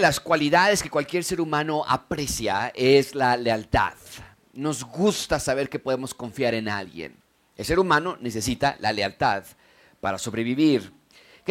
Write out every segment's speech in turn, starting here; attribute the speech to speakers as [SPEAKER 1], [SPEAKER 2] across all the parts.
[SPEAKER 1] de las cualidades que cualquier ser humano aprecia es la lealtad. Nos gusta saber que podemos confiar en alguien. El ser humano necesita la lealtad para sobrevivir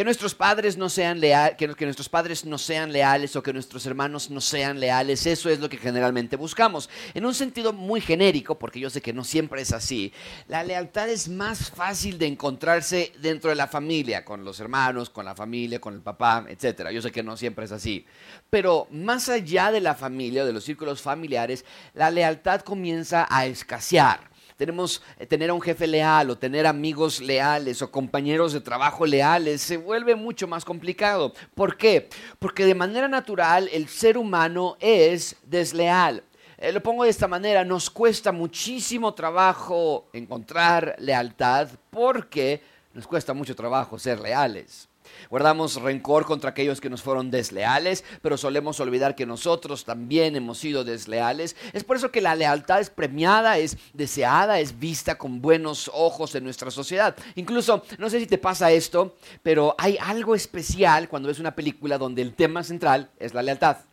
[SPEAKER 1] que nuestros padres no sean leales, que, nuestros padres no sean leales o que nuestros hermanos no sean leales, eso es lo que generalmente buscamos. En un sentido muy genérico, porque yo sé que no siempre es así, la lealtad es más fácil de encontrarse dentro de la familia, con los hermanos, con la familia, con el papá, etc. Yo sé que no siempre es así. Pero más allá de la familia, de los círculos familiares, la lealtad comienza a escasear tenemos eh, tener a un jefe leal o tener amigos leales o compañeros de trabajo leales, se vuelve mucho más complicado. ¿Por qué? Porque de manera natural el ser humano es desleal. Eh, lo pongo de esta manera, nos cuesta muchísimo trabajo encontrar lealtad porque nos cuesta mucho trabajo ser leales. Guardamos rencor contra aquellos que nos fueron desleales, pero solemos olvidar que nosotros también hemos sido desleales. Es por eso que la lealtad es premiada, es deseada, es vista con buenos ojos en nuestra sociedad. Incluso, no sé si te pasa esto, pero hay algo especial cuando ves una película donde el tema central es la lealtad.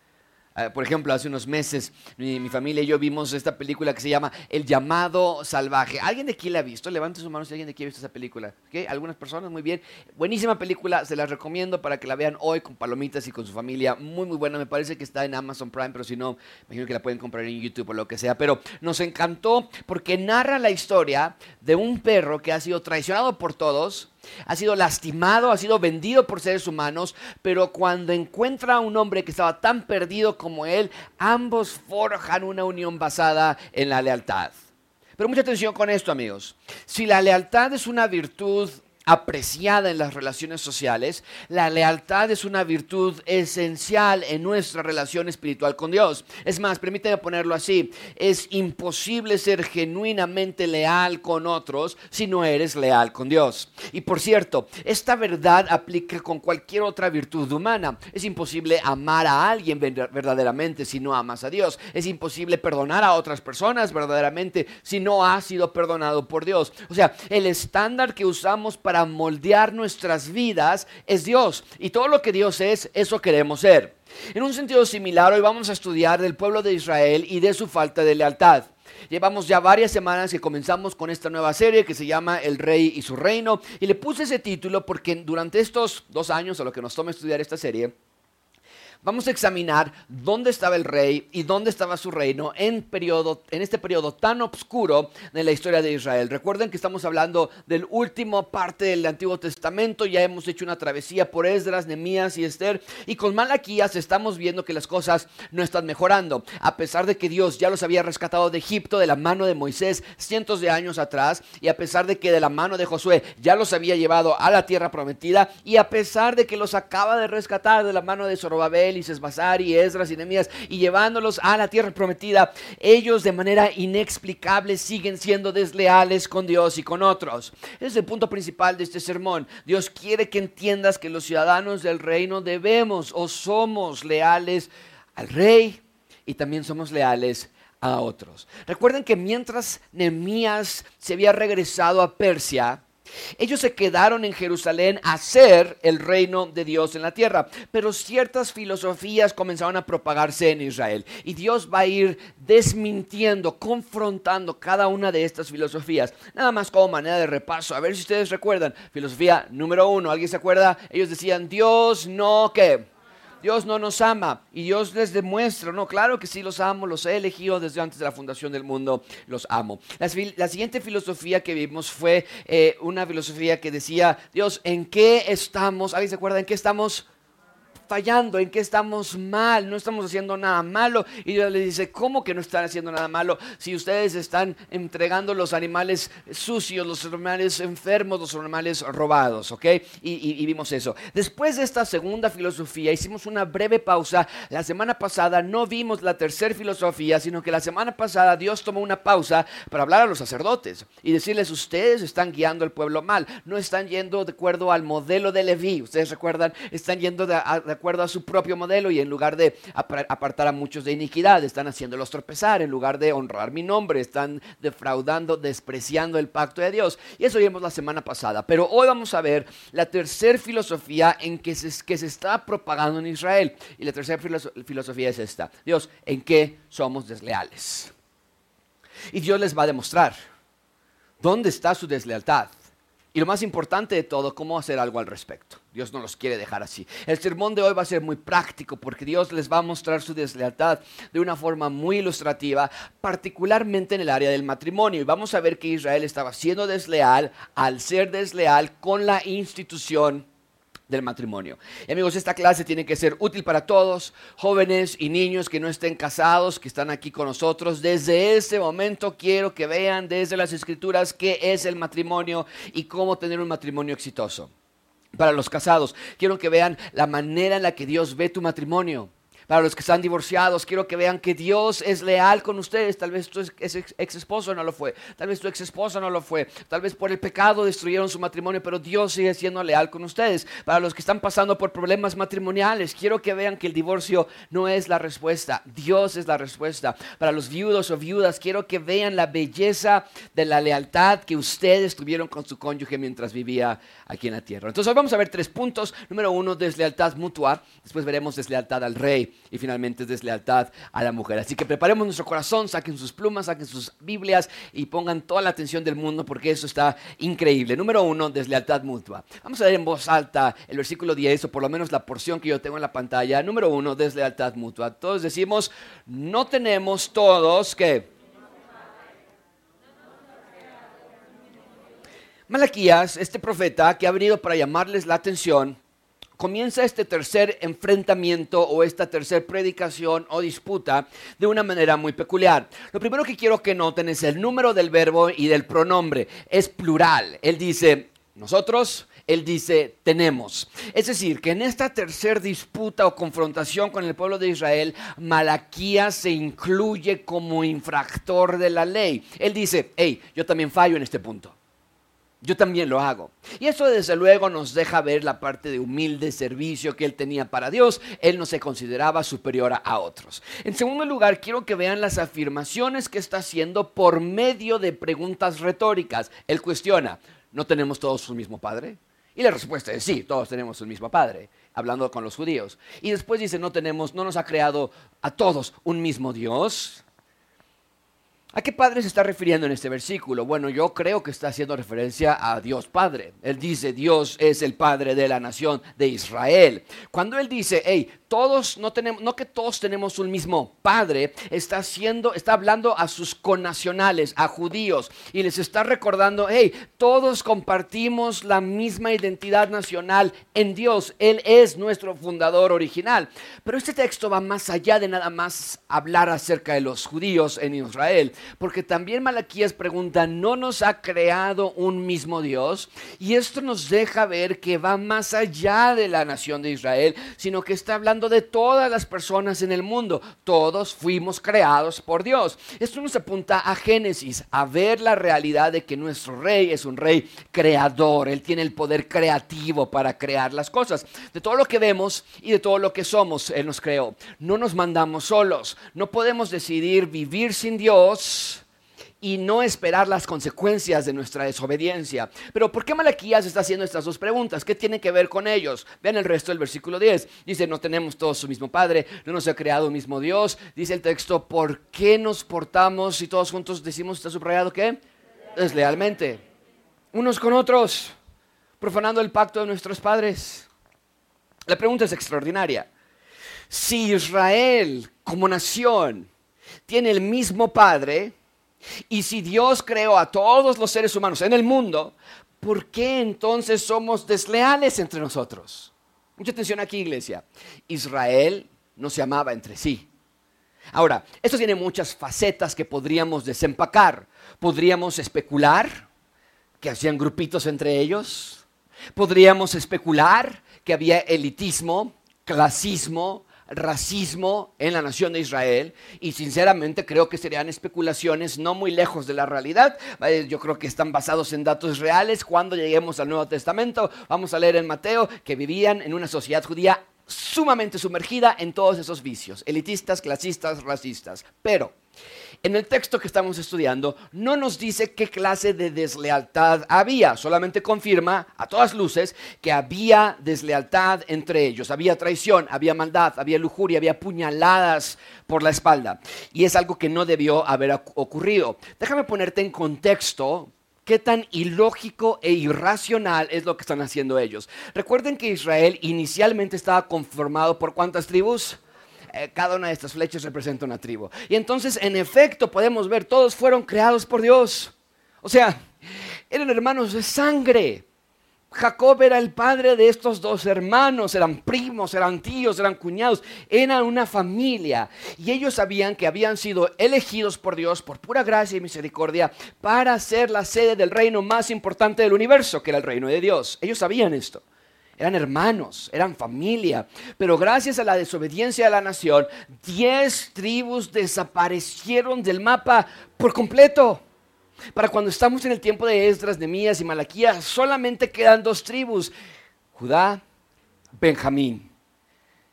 [SPEAKER 1] Ah, por ejemplo, hace unos meses mi, familia y yo vimos esta película que se llama El llamado salvaje. ¿Alguien de aquí la ha visto? Levante su mano si alguien de aquí ha visto esa película. Algunas personas, muy bien. Buenísima película, se la recomiendo para que la vean hoy con palomitas y con su familia. Muy, muy buena. Me parece que está en Amazon Prime, pero si no, imagino que la pueden comprar en YouTube o lo que sea. Pero nos encantó porque narra la historia de un perro que ha sido traicionado por todos ha sido lastimado, ha sido vendido por seres humanos, pero cuando encuentra a un hombre que estaba tan perdido como él, ambos forjan una unión basada en la lealtad. Pero mucha atención con esto, amigos. Si la lealtad es una virtud apreciada en las relaciones sociales, la lealtad es una virtud esencial en nuestra relación espiritual con Dios. Es más, permíteme ponerlo así, es imposible ser genuinamente leal con otros si no eres leal con Dios. Y por cierto, esta verdad aplica con cualquier otra virtud humana. Es imposible amar a alguien verdaderamente si no amas a Dios. Es imposible perdonar a otras personas verdaderamente si no has sido perdonado por Dios. O sea, el estándar que usamos para moldear nuestras vidas es Dios. Y todo lo que Dios es, eso queremos ser. En un sentido similar, hoy vamos a estudiar del pueblo de Israel y de su falta de lealtad. Llevamos ya varias semanas que comenzamos con esta nueva serie que se llama El Rey y su Reino. Y le puse ese título porque durante estos dos años, a lo que nos toma estudiar esta serie, vamos a examinar dónde estaba el rey y dónde estaba su reino en, periodo, en este periodo tan oscuro de la historia de Israel. Recuerden que estamos hablando del último parte del Antiguo Testamento, ya hemos hecho una travesía por Esdras, Nemías y Esther, y con Malaquías estamos viendo que las cosas no están mejorando, a pesar de que Dios ya los había rescatado de Egipto de la mano de Moisés cientos de años atrás, y a pesar de que de la mano de Josué ya los había llevado a la tierra prometida, y a pesar de que los acaba de rescatar de la mano de Zorobabel, y y Esdras y Nehemías y llevándolos a la tierra prometida, ellos de manera inexplicable siguen siendo desleales con Dios y con otros. Ese es el punto principal de este sermón. Dios quiere que entiendas que los ciudadanos del reino debemos o somos leales al rey y también somos leales a otros. Recuerden que mientras Nehemías se había regresado a Persia, ellos se quedaron en Jerusalén a ser el reino de Dios en la tierra, pero ciertas filosofías comenzaron a propagarse en Israel y Dios va a ir desmintiendo, confrontando cada una de estas filosofías. Nada más como manera de repaso, a ver si ustedes recuerdan. Filosofía número uno, ¿alguien se acuerda? Ellos decían, Dios no que Dios no nos ama y Dios les demuestra, no, claro que sí los amo, los he elegido desde antes de la fundación del mundo, los amo. La, siguiente filosofía que vimos fue eh, una filosofía que decía, Dios, ¿en qué estamos? ¿Alguien se acuerda en qué estamos? Fallando, en qué estamos mal, no estamos haciendo nada malo. Y Dios le dice, ¿cómo que no están haciendo nada malo si ustedes están entregando los animales sucios, los animales enfermos, los animales robados? ¿Ok? Y, vimos eso. Después de esta segunda filosofía, hicimos una breve pausa. La semana pasada no vimos la tercera filosofía, sino que la semana pasada Dios tomó una pausa para hablar a los sacerdotes y decirles, ustedes están guiando al pueblo mal, no están yendo de acuerdo al modelo de Leví. Ustedes recuerdan, están yendo de, acuerdo a su propio modelo y en lugar de apartar a muchos de iniquidad, están haciéndolos tropezar, en lugar de honrar mi nombre, están defraudando, despreciando el pacto de Dios. Y eso vimos la semana pasada. Pero hoy vamos a ver la tercera filosofía en que se, que se está propagando en Israel. Y la tercera filosofía es esta. Dios, ¿en qué somos desleales? Y Dios les va a demostrar dónde está su deslealtad. Y lo más importante de todo, cómo hacer algo al respecto. Dios no los quiere dejar así. El sermón de hoy va a ser muy práctico porque Dios les va a mostrar su deslealtad de una forma muy ilustrativa, particularmente en el área del matrimonio. Y vamos a ver que Israel estaba siendo desleal al ser desleal con la institución del matrimonio. Y amigos, esta clase tiene que ser útil para todos, jóvenes y niños que no estén casados, que están aquí con nosotros. Desde este momento quiero que vean desde las escrituras qué es el matrimonio y cómo tener un matrimonio exitoso. Para los casados, quiero que vean la manera en la que Dios ve tu matrimonio. Para los que están divorciados, quiero que vean que Dios es leal con ustedes. Tal vez tu ex, esposo no lo fue. Tal vez tu ex esposa no lo fue. Tal vez por el pecado destruyeron su matrimonio, pero Dios sigue siendo leal con ustedes. Para los que están pasando por problemas matrimoniales, quiero que vean que el divorcio no es la respuesta. Dios es la respuesta. Para los viudos o viudas, quiero que vean la belleza de la lealtad que ustedes tuvieron con su cónyuge mientras vivía aquí en la tierra. Entonces hoy vamos a ver tres puntos. Número uno, deslealtad mutua. Después veremos deslealtad al rey y finalmente es deslealtad a la mujer. Así que preparemos nuestro corazón, saquen sus plumas, saquen sus Biblias y pongan toda la atención del mundo porque eso está increíble. Número uno, deslealtad mutua. Vamos a leer en voz alta el versículo 10 o por lo menos la porción que yo tengo en la pantalla. Número uno, deslealtad mutua. Todos decimos, no tenemos todos que... Malaquías, este profeta que ha venido para llamarles la atención, comienza este tercer enfrentamiento o esta tercer predicación o disputa de una manera muy peculiar. Lo primero que quiero que noten es el número del verbo y del pronombre. Es plural. Él dice nosotros, él dice tenemos. Es decir, que en esta tercer disputa o confrontación con el pueblo de Israel, Malaquías se incluye como infractor de la ley. Él dice, hey, yo también fallo en este punto. Yo también lo hago. Y eso desde luego nos deja ver la parte de humilde servicio que él tenía para Dios. Él no se consideraba superior a otros. En segundo lugar, quiero que vean las afirmaciones que está haciendo por medio de preguntas retóricas. Él cuestiona, ¿no tenemos todos un mismo Padre? Y la respuesta es sí, todos tenemos un mismo Padre, hablando con los judíos. Y después dice, no tenemos, no nos ha creado a todos un mismo Dios. ¿A qué padre se está refiriendo en este versículo? Bueno, yo creo que está haciendo referencia a Dios Padre. Él dice, Dios es el Padre de la nación de Israel. Cuando él dice, hey, todos no tenemos, no que todos tenemos un mismo Padre, está haciendo, está hablando a sus connacionales, a judíos, y les está recordando, hey, todos compartimos la misma identidad nacional en Dios. Él es nuestro fundador original. Pero este texto va más allá de nada más hablar acerca de los judíos en Israel porque también Malaquías pregunta, ¿no nos ha creado un mismo Dios? Y esto nos deja ver que va más allá de la nación de Israel, sino que está hablando de todas las personas en el mundo. Todos fuimos creados por Dios. Esto nos apunta a Génesis, a ver la realidad de que nuestro rey es un rey creador. Él tiene el poder creativo para crear las cosas. De todo lo que vemos y de todo lo que somos, Él nos creó. No nos mandamos solos. No podemos decidir vivir sin Dios y no esperar las consecuencias de nuestra desobediencia. Pero ¿por qué Malaquías está haciendo estas dos preguntas? ¿Qué tiene que ver con ellos? Vean el resto del versículo 10. Dice, no tenemos todos su mismo Padre, no nos ha creado un mismo Dios. Dice el texto, ¿por qué nos portamos y todos juntos decimos, está subrayado qué? Deslealmente. Unos con otros, profanando el pacto de nuestros padres. La pregunta es extraordinaria. Si Israel como nación tiene el mismo Padre, y si Dios creó a todos los seres humanos en el mundo, ¿por qué entonces somos desleales entre nosotros? Mucha atención aquí, iglesia. Israel no se amaba entre sí. Ahora, esto tiene muchas facetas que podríamos desempacar. Podríamos especular que hacían grupitos entre ellos. Podríamos especular que había elitismo, clasismo, racismo en la nación de Israel y sinceramente creo que serían especulaciones no muy lejos de la realidad. Yo creo que están basados en datos reales. Cuando lleguemos al Nuevo Testamento, vamos a leer en Mateo que vivían en una sociedad judía sumamente sumergida en todos esos vicios, elitistas, clasistas, racistas. Pero en el texto que estamos estudiando no nos dice qué clase de deslealtad había, solamente confirma a todas luces que había deslealtad entre ellos, había traición, había maldad, había lujuria, había puñaladas por la espalda. Y es algo que no debió haber ocurrido. Déjame ponerte en contexto qué tan ilógico e irracional es lo que están haciendo ellos. Recuerden que Israel inicialmente estaba conformado por cuántas tribus? Eh, cada una de estas flechas representa una tribu. Y entonces, en efecto, podemos ver, todos fueron creados por Dios. O sea, eran hermanos de sangre. Jacob era el padre de estos dos hermanos, eran primos, eran tíos, eran cuñados, eran una familia. Y ellos sabían que habían sido elegidos por Dios por pura gracia y misericordia para ser la sede del reino más importante del universo, que era el reino de Dios. Ellos sabían esto eran hermanos, eran familia. Pero gracias a la desobediencia de la nación, diez tribus desaparecieron del mapa por completo. Para cuando estamos en el tiempo de Esdras, Nemías y Malaquías, solamente quedan dos tribus, Judá, Benjamín.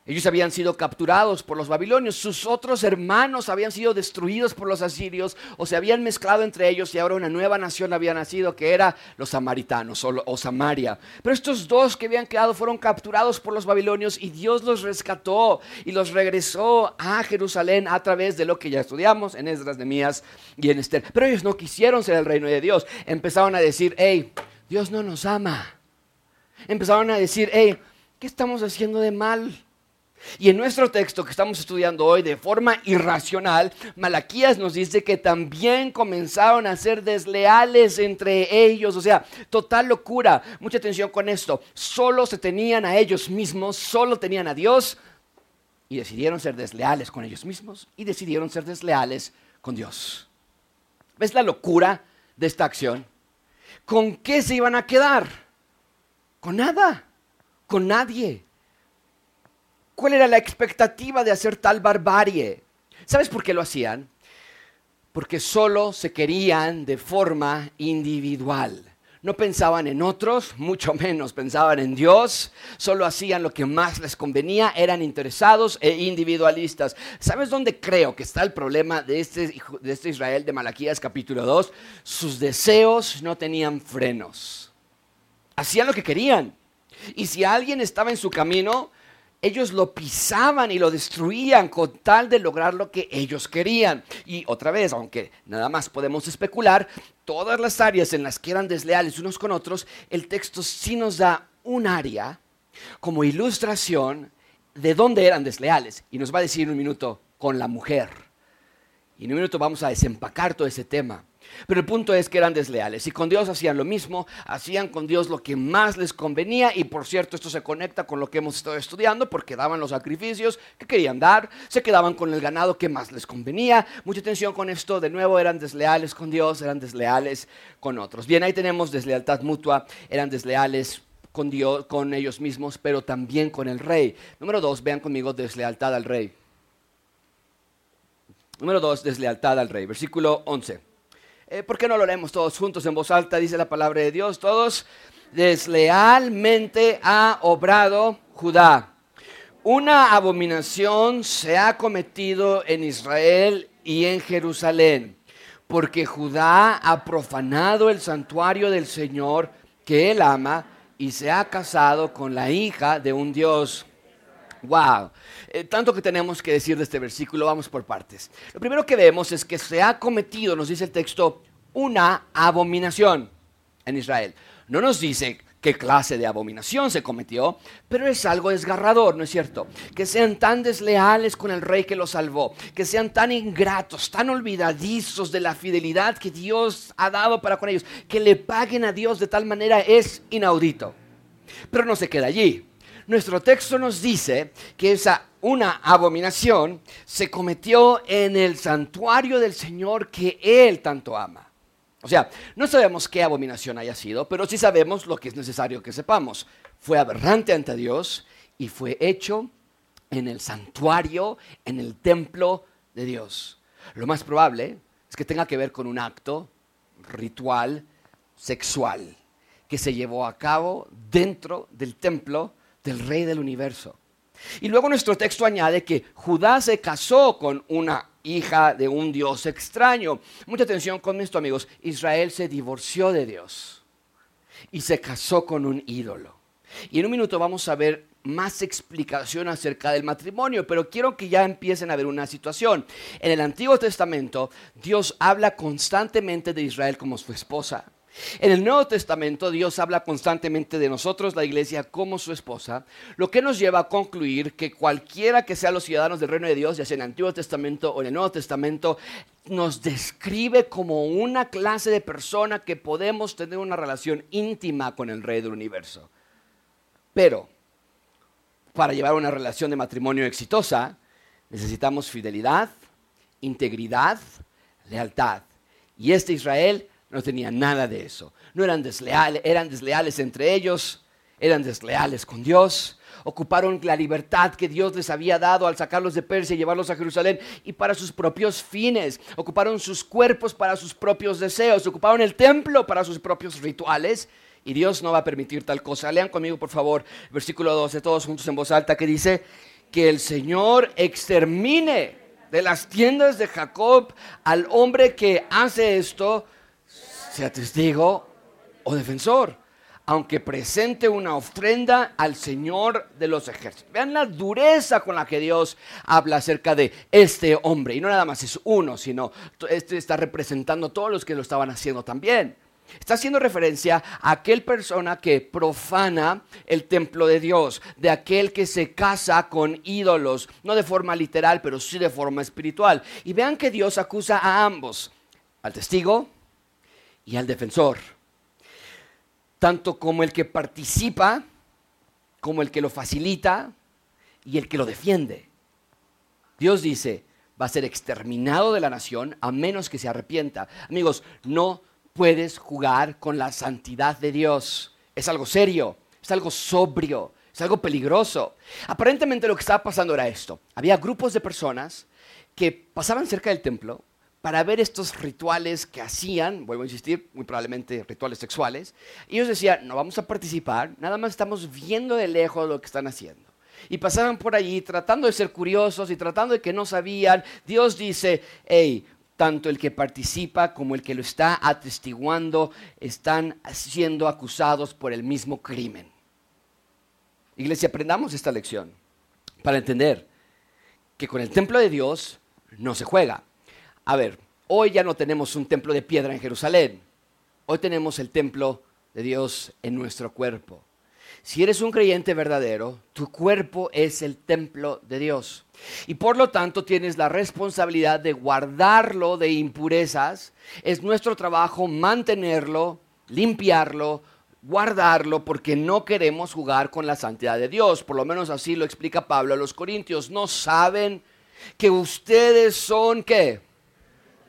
[SPEAKER 1] Ellos habían sido capturados por los babilonios, sus otros hermanos habían sido destruidos por los asirios o se habían mezclado entre ellos y ahora una nueva nación había nacido que era los samaritanos o, Samaria. Pero estos dos que habían quedado fueron capturados por los babilonios y Dios los rescató y los regresó a Jerusalén a través de lo que ya estudiamos en Esdras, Mías y en Esther. Pero ellos no quisieron ser el reino de Dios. Empezaron a decir, hey, Dios no nos ama. Empezaron a decir, hey, ¿qué estamos haciendo de mal? Y en nuestro texto que estamos estudiando hoy de forma irracional, Malaquías nos dice que también comenzaron a ser desleales entre ellos, o sea, total locura. Mucha atención con esto. Solo se tenían a ellos mismos, solo tenían a Dios y decidieron ser desleales con ellos mismos y decidieron ser desleales con Dios. ¿Ves la locura de esta acción? ¿Con qué se iban a quedar? Con nada, con nadie. ¿Cuál era la expectativa de hacer tal barbarie? ¿Sabes por qué lo hacían? Porque solo se querían de forma individual. No pensaban en otros, mucho menos pensaban en Dios, solo hacían lo que más les convenía, eran interesados e individualistas. ¿Sabes dónde creo que está el problema de este, de este Israel de Malaquías capítulo 2? Sus deseos no tenían frenos. Hacían lo que querían. Y si alguien estaba en su camino, ellos lo pisaban y lo destruían con tal de lograr lo que ellos querían. Y otra vez, aunque nada más podemos especular, todas las áreas en las que eran desleales unos con otros, el texto sí nos da un área como ilustración de dónde eran desleales. Y nos va a decir en un minuto con la mujer. Y en un minuto vamos a desempacar todo ese tema. Pero el punto es que eran desleales y con Dios hacían lo mismo, hacían con Dios lo que más les convenía y por cierto esto se conecta con lo que hemos estado estudiando porque daban los sacrificios que querían dar, se quedaban con el ganado que más les convenía. Mucha atención con esto, de nuevo eran desleales con Dios, eran desleales con otros. Bien, ahí tenemos deslealtad mutua, eran desleales con Dios, con ellos mismos, pero también con el rey. Número dos, vean conmigo deslealtad al rey. Número dos, deslealtad al rey. Versículo 11. Eh, ¿Por qué no lo leemos todos juntos en voz alta? Dice la palabra de Dios. Todos deslealmente ha obrado Judá. Una abominación se ha cometido en Israel y en Jerusalén, porque Judá ha profanado el santuario del Señor que él ama y se ha casado con la hija de un Dios. Wow. Eh, tanto que tenemos que decir de este versículo, vamos por partes. Lo primero que vemos es que se ha cometido, nos dice el texto, una abominación en Israel. No nos dice qué clase de abominación se cometió, pero es algo desgarrador, ¿no es cierto? Que sean tan desleales con el rey que los salvó, que sean tan ingratos, tan olvidadizos de la fidelidad que Dios ha dado para con ellos, que le paguen a Dios de tal manera es inaudito. Pero no se queda allí. Nuestro texto nos dice que esa una abominación se cometió en el santuario del Señor que Él tanto ama. O sea, no sabemos qué abominación haya sido, pero sí sabemos lo que es necesario que sepamos. Fue aberrante ante Dios y fue hecho en el santuario, en el templo de Dios. Lo más probable es que tenga que ver con un acto ritual sexual que se llevó a cabo dentro del templo del Rey del Universo. Y luego nuestro texto añade que Judá se casó con una hija de un Dios extraño. Mucha atención con esto, amigos. Israel se divorció de Dios y se casó con un ídolo. Y en un minuto vamos a ver más explicación acerca del matrimonio, pero quiero que ya empiecen a ver una situación. En el Antiguo Testamento, Dios habla constantemente de Israel como su esposa. En el Nuevo Testamento Dios habla constantemente de nosotros, la iglesia, como su esposa, lo que nos lleva a concluir que cualquiera que sea los ciudadanos del reino de Dios, ya sea en el Antiguo Testamento o en el Nuevo Testamento, nos describe como una clase de persona que podemos tener una relación íntima con el Rey del universo. Pero, para llevar una relación de matrimonio exitosa, necesitamos fidelidad, integridad, lealtad. Y este Israel no tenía nada de eso. No eran desleales, eran desleales entre ellos, eran desleales con Dios. Ocuparon la libertad que Dios les había dado al sacarlos de Persia y llevarlos a Jerusalén y para sus propios fines. Ocuparon sus cuerpos para sus propios deseos. Ocuparon el templo para sus propios rituales. Y Dios no va a permitir tal cosa. Lean conmigo, por favor, versículo 12, todos juntos en voz alta, que dice que el Señor extermine de las tiendas de Jacob al hombre que hace esto sea testigo o defensor, aunque presente una ofrenda al Señor de los ejércitos. Vean la dureza con la que Dios habla acerca de este hombre. Y no nada más es uno, sino este está representando a todos los que lo estaban haciendo también. Está haciendo referencia a aquel persona que profana el templo de Dios, de aquel que se casa con ídolos, no de forma literal, pero sí de forma espiritual. Y vean que Dios acusa a ambos, al testigo y al defensor, tanto como el que participa, como el que lo facilita y el que lo defiende. Dios dice, va a ser exterminado de la nación a menos que se arrepienta. Amigos, no puedes jugar con la santidad de Dios. Es algo serio, es algo sobrio, es algo peligroso. Aparentemente lo que estaba pasando era esto. Había grupos de personas que pasaban cerca del templo para ver estos rituales que hacían, vuelvo a insistir, muy probablemente rituales sexuales. Y ellos decían, no vamos a participar, nada más estamos viendo de lejos lo que están haciendo. Y pasaban por allí tratando de ser curiosos y tratando de que no sabían. Dios dice, hey, tanto el que participa como el que lo está atestiguando están siendo acusados por el mismo crimen. Iglesia, aprendamos esta lección para entender que con el templo de Dios no se juega. A ver, hoy ya no tenemos un templo de piedra en Jerusalén. Hoy tenemos el templo de Dios en nuestro cuerpo. Si eres un creyente verdadero, tu cuerpo es el templo de Dios. Y por lo tanto tienes la responsabilidad de guardarlo de impurezas. Es nuestro trabajo mantenerlo, limpiarlo, guardarlo, porque no queremos jugar con la santidad de Dios. Por lo menos así lo explica Pablo a los Corintios. No saben que ustedes son qué?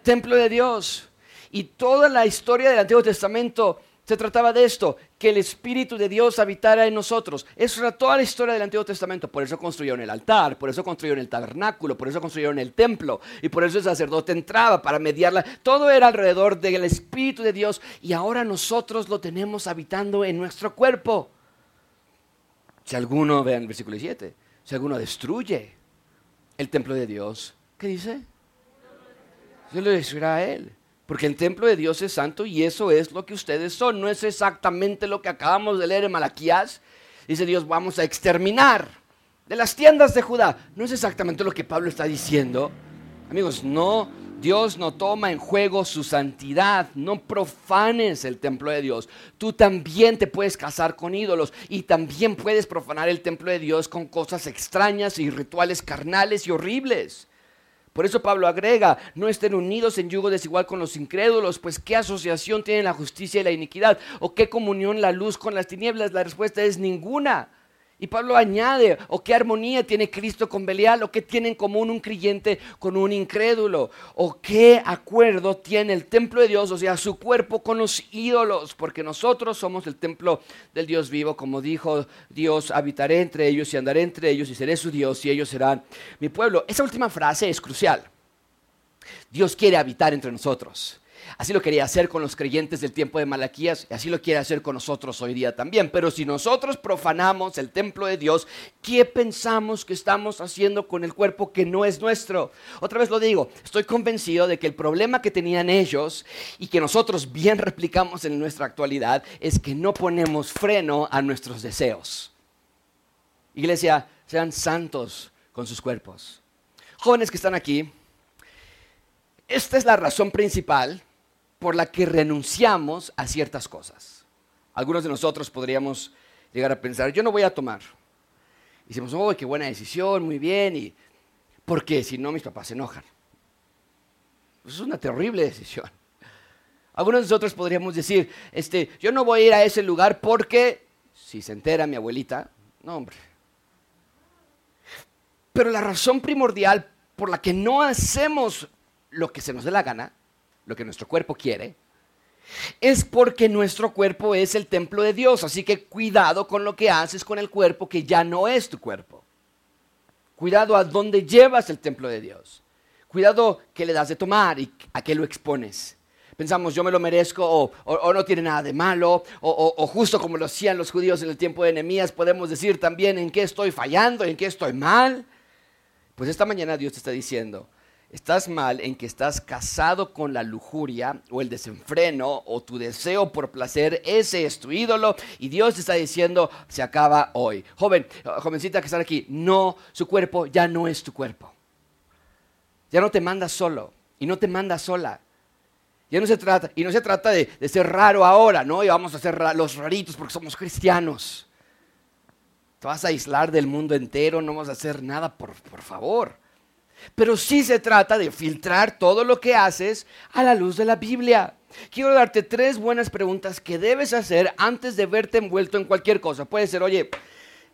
[SPEAKER 1] Templo de Dios. Y toda la historia del Antiguo Testamento se trataba de esto, que el Espíritu de Dios habitara en nosotros. Eso era toda la historia del Antiguo Testamento. Por eso construyeron el altar, por eso construyeron el tabernáculo, por eso construyeron el templo y por eso el sacerdote entraba para mediarla. Todo era alrededor del Espíritu de Dios y ahora nosotros lo tenemos habitando en nuestro cuerpo. Si alguno, vean el versículo 7, si alguno destruye el templo de Dios, ¿qué dice? Yo le decía a él. Porque el templo de Dios es santo y eso es lo que ustedes son. No es exactamente lo que acabamos de leer en Malaquías. Dice Dios, vamos a exterminar de las tiendas de Judá. No es exactamente lo que Pablo está diciendo. Amigos, no, Dios no toma en juego su santidad. No profanes el templo de Dios. Tú también te puedes casar con ídolos y también puedes profanar el templo de Dios con cosas extrañas y rituales carnales y horribles. Por eso Pablo agrega, no estén unidos en yugo desigual con los incrédulos, pues ¿qué asociación tiene la justicia y la iniquidad? ¿O qué comunión la luz con las tinieblas? La respuesta es ninguna. Y Pablo añade, o qué armonía tiene Cristo con Belial, o qué tiene en común un creyente con un incrédulo, o qué acuerdo tiene el templo de Dios, o sea, su cuerpo con los ídolos, porque nosotros somos el templo del Dios vivo, como dijo Dios, habitaré entre ellos y andaré entre ellos y seré su Dios y ellos serán mi pueblo. Esa última frase es crucial. Dios quiere habitar entre nosotros. Así lo quería hacer con los creyentes del tiempo de Malaquías y así lo quiere hacer con nosotros hoy día también. Pero si nosotros profanamos el templo de Dios, ¿qué pensamos que estamos haciendo con el cuerpo que no es nuestro? Otra vez lo digo, estoy convencido de que el problema que tenían ellos y que nosotros bien replicamos en nuestra actualidad es que no ponemos freno a nuestros deseos. Iglesia, sean santos con sus cuerpos. Jóvenes que están aquí, esta es la razón principal por la que renunciamos a ciertas cosas. Algunos de nosotros podríamos llegar a pensar, yo no voy a tomar. Y decimos, oh, qué buena decisión, muy bien. Y, ¿Por qué? Si no, mis papás se enojan. es una terrible decisión. Algunos de nosotros podríamos decir, este, yo no voy a ir a ese lugar porque, si se entera mi abuelita, no, hombre. Pero la razón primordial por la que no hacemos lo que se nos dé la gana, lo que nuestro cuerpo quiere, es porque nuestro cuerpo es el templo de Dios. Así que cuidado con lo que haces con el cuerpo que ya no es tu cuerpo. Cuidado a dónde llevas el templo de Dios. Cuidado qué le das de tomar y a qué lo expones. Pensamos, yo me lo merezco o, no tiene nada de malo, o, o, justo como lo hacían los judíos en el tiempo de Nehemías, podemos decir también en qué estoy fallando, en qué estoy mal. Pues esta mañana Dios te está diciendo, estás mal en que estás casado con la lujuria o el desenfreno o tu deseo por placer, ese es tu ídolo y Dios te está diciendo, se acaba hoy. Joven, jovencita que está aquí, no, su cuerpo ya no es tu cuerpo. Ya no te manda solo y no te manda sola. Ya no se trata, y no se trata de, ser raro ahora, ¿no? Y vamos a ser los raritos porque somos cristianos. Te vas a aislar del mundo entero, no vas a hacer nada, por, por favor. Pero sí se trata de filtrar todo lo que haces a la luz de la Biblia. Quiero darte tres buenas preguntas que debes hacer antes de verte envuelto en cualquier cosa. Puede ser, oye,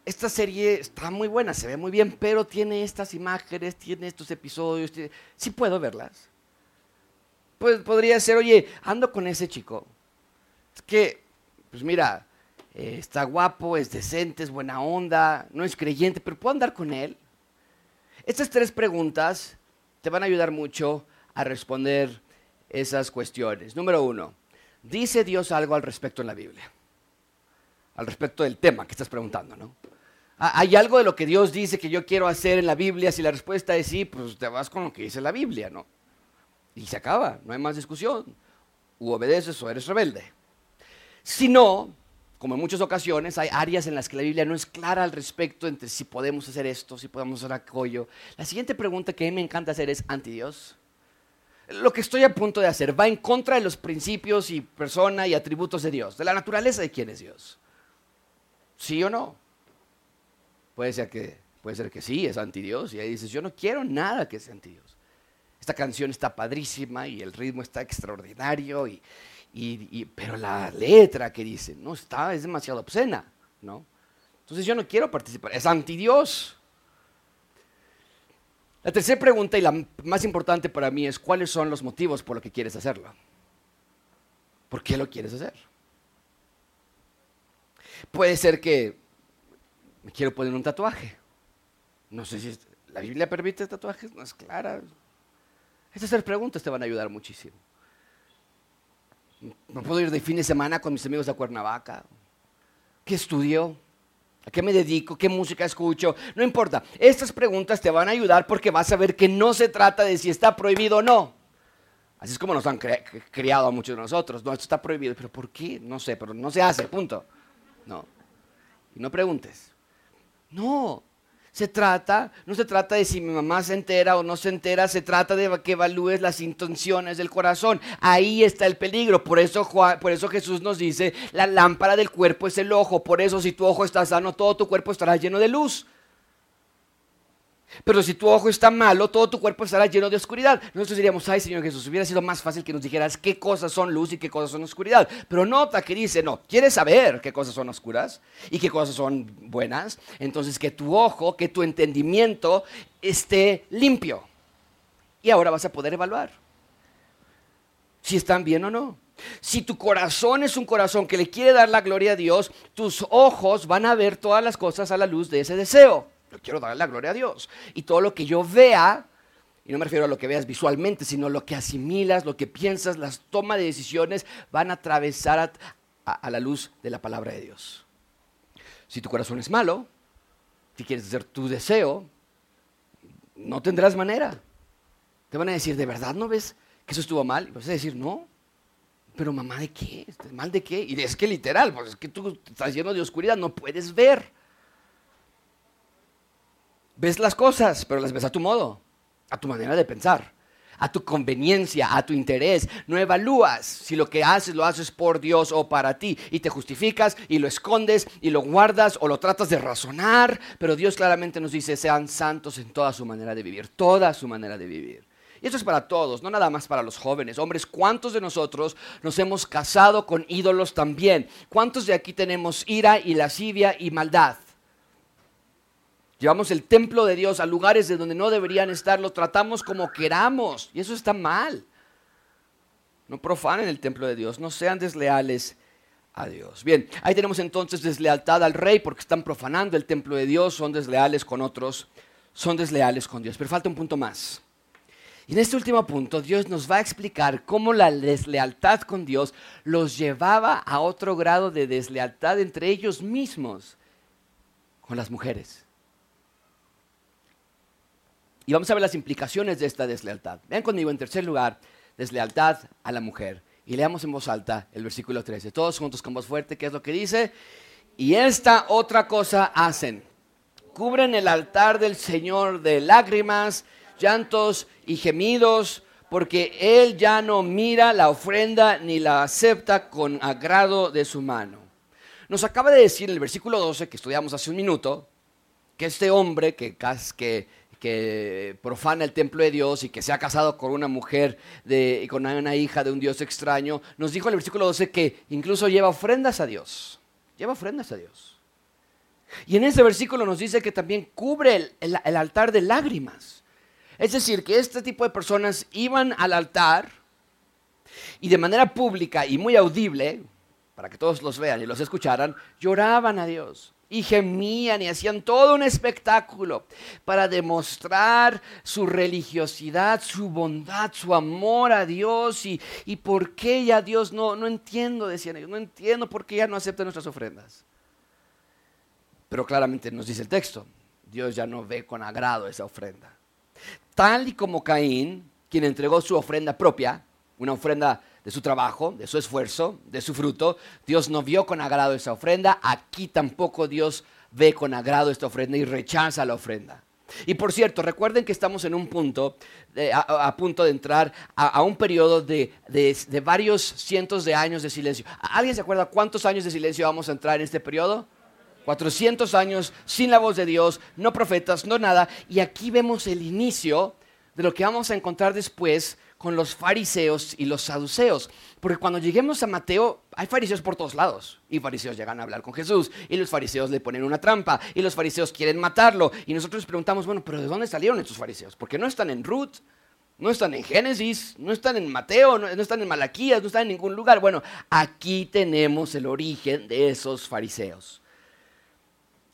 [SPEAKER 1] esta serie está muy buena, se ve muy bien, pero tiene estas imágenes, tiene estos episodios. Sí puedo verlas. Pues podría ser, oye, ando con ese chico. Es que, pues mira, eh, está guapo, es decente, es buena onda, no es creyente, pero puedo andar con él. Estas tres preguntas te van a ayudar mucho a responder esas cuestiones. Número uno, ¿dice Dios algo al respecto en la Biblia? Al respecto del tema que estás preguntando, ¿no? ¿Hay algo de lo que Dios dice que yo quiero hacer en la Biblia? Si la respuesta es sí, pues te vas con lo que dice la Biblia, ¿no? Y se acaba, no hay más discusión. U obedeces o eres rebelde. Si no, como en muchas ocasiones, hay áreas en las que la Biblia no es clara al respecto entre si podemos hacer esto, si podemos hacer aquello. La siguiente pregunta que a mí me encanta hacer es, ¿anti Dios? Lo que estoy a punto de hacer va en contra de los principios y persona y atributos de Dios, de la naturaleza de quién es Dios. ¿Sí o no? Puede ser que, puede ser que sí, es anti Dios. Y ahí dices, yo no quiero nada que sea anti Dios. Esta canción está padrísima y el ritmo está extraordinario y, pero la letra que dice, no está, es demasiado obscena, ¿no? Entonces yo no quiero participar, es anti Dios. La tercera pregunta y la más importante para mí es cuáles son los motivos por los que quieres hacerlo. ¿Por qué lo quieres hacer? Puede ser que me quiero poner un tatuaje. No sé si la Biblia permite tatuajes, no es clara. Estas tres preguntas te van a ayudar muchísimo. No puedo ir de fin de semana con mis amigos a Cuernavaca. ¿Qué estudio? ¿A qué me dedico? ¿Qué música escucho? No importa. Estas preguntas te van a ayudar porque vas a ver que no se trata de si está prohibido o no. Así es como nos han criado a muchos de nosotros. No, esto está prohibido. ¿Pero por qué? No sé, pero no se hace, punto. No. No preguntes. No. Se trata, no se trata de si mi mamá se entera o no se entera, se trata de que evalúes las intenciones del corazón. Ahí está el peligro. Por eso, por eso Jesús nos dice, la lámpara del cuerpo es el ojo. Por eso si tu ojo está sano, todo tu cuerpo estará lleno de luz. Pero si tu ojo está malo, todo tu cuerpo estará lleno de oscuridad. Nosotros diríamos, ay Señor Jesús, hubiera sido más fácil que nos dijeras qué cosas son luz y qué cosas son oscuridad. Pero nota que dice, no, ¿quieres saber qué cosas son oscuras y qué cosas son buenas? Entonces que tu ojo, que tu entendimiento esté limpio. Y ahora vas a poder evaluar si están bien o no. Si tu corazón es un corazón que le quiere dar la gloria a Dios, tus ojos van a ver todas las cosas a la luz de ese deseo quiero dar la gloria a Dios. Y todo lo que yo vea y no me refiero a lo que veas visualmente, sino lo que asimilas, lo que piensas, las tomas de decisiones van a atravesar a, la luz de la palabra de Dios. Si tu corazón es malo, si quieres hacer tu deseo, no tendrás manera. Te van a decir, ¿de verdad no ves que eso estuvo mal? Y vas a decir, no. Pero mamá, ¿de qué? ¿Mal de qué? Y es que literal, pues es que tú estás lleno de oscuridad, no puedes ver. Ves las cosas, pero las ves a tu modo, a tu manera de pensar, a tu conveniencia, a tu interés. No evalúas si lo que haces lo haces por Dios o para ti y te justificas y lo escondes y lo guardas o lo tratas de razonar. Pero Dios claramente nos dice, sean santos en toda su manera de vivir, toda su manera de vivir. Y esto es para todos, no nada más para los jóvenes. Hombres, ¿cuántos de nosotros nos hemos casado con ídolos también? ¿Cuántos de aquí tenemos ira y lascivia y maldad? Llevamos el templo de Dios a lugares de donde no deberían estar, lo tratamos como queramos y eso está mal. No profanen el templo de Dios, no sean desleales a Dios. Bien, ahí tenemos entonces deslealtad al rey porque están profanando el templo de Dios, son desleales con otros, son desleales con Dios. Pero falta un punto más. Y en este último punto, Dios nos va a explicar cómo la deslealtad con Dios los llevaba a otro grado de deslealtad entre ellos mismos con las mujeres. Y vamos a ver las implicaciones de esta deslealtad. Vean conmigo en tercer lugar, deslealtad a la mujer. Y leamos en voz alta el versículo 13. Todos juntos con voz fuerte, ¿qué es lo que dice? Y esta otra cosa hacen. Cubren el altar del Señor de lágrimas, llantos y gemidos, porque Él ya no mira la ofrenda ni la acepta con agrado de su mano. Nos acaba de decir en el versículo 12 que estudiamos hace un minuto, que este hombre que, que que profana el templo de Dios y que se ha casado con una mujer de, con una hija de un Dios extraño, nos dijo en el versículo 12 que incluso lleva ofrendas a Dios. Lleva ofrendas a Dios. Y en ese versículo nos dice que también cubre el, el altar de lágrimas. Es decir, que este tipo de personas iban al altar y de manera pública y muy audible, para que todos los vean y los escucharan, lloraban a Dios y gemían y hacían todo un espectáculo para demostrar su religiosidad, su bondad, su amor a Dios y, y por qué ya Dios no, no entiendo, decían ellos, no entiendo por qué ya no acepta nuestras ofrendas. Pero claramente nos dice el texto, Dios ya no ve con agrado esa ofrenda. Tal y como Caín, quien entregó su ofrenda propia, una ofrenda de su trabajo, de su esfuerzo, de su fruto. Dios no vio con agrado esa ofrenda. Aquí tampoco Dios ve con agrado esta ofrenda y rechaza la ofrenda. Y por cierto, recuerden que estamos en un punto, a, punto de entrar a, un periodo de, de, varios cientos de años de silencio. ¿Alguien se acuerda cuántos años de silencio vamos a entrar en este periodo? 400 años sin la voz de Dios, no profetas, no nada. Y aquí vemos el inicio de lo que vamos a encontrar después con los fariseos y los saduceos. Porque cuando lleguemos a Mateo, hay fariseos por todos lados. Y fariseos llegan a hablar con Jesús. Y los fariseos le ponen una trampa. Y los fariseos quieren matarlo. Y nosotros preguntamos, bueno, pero ¿de dónde salieron estos fariseos? Porque no están en Ruth, no están en Génesis, no están en Mateo, no, no están en Malaquías, no están en ningún lugar. Bueno, aquí tenemos el origen de esos fariseos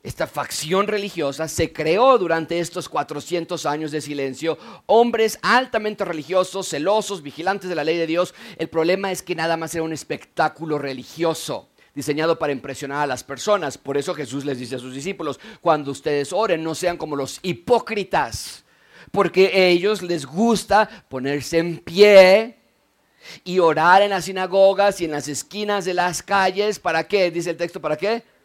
[SPEAKER 1] esta facción religiosa se creó durante estos 400 años de silencio. Hombres altamente religiosos, celosos, vigilantes de la ley de Dios. El problema es que nada más era un espectáculo religioso diseñado para impresionar a las personas. Por eso Jesús les dice a sus discípulos, cuando ustedes oren, no sean como los hipócritas, porque a ellos les gusta ponerse en pie y orar en las sinagogas y en las esquinas de las calles. ¿Para qué? Dice el texto, ¿para qué?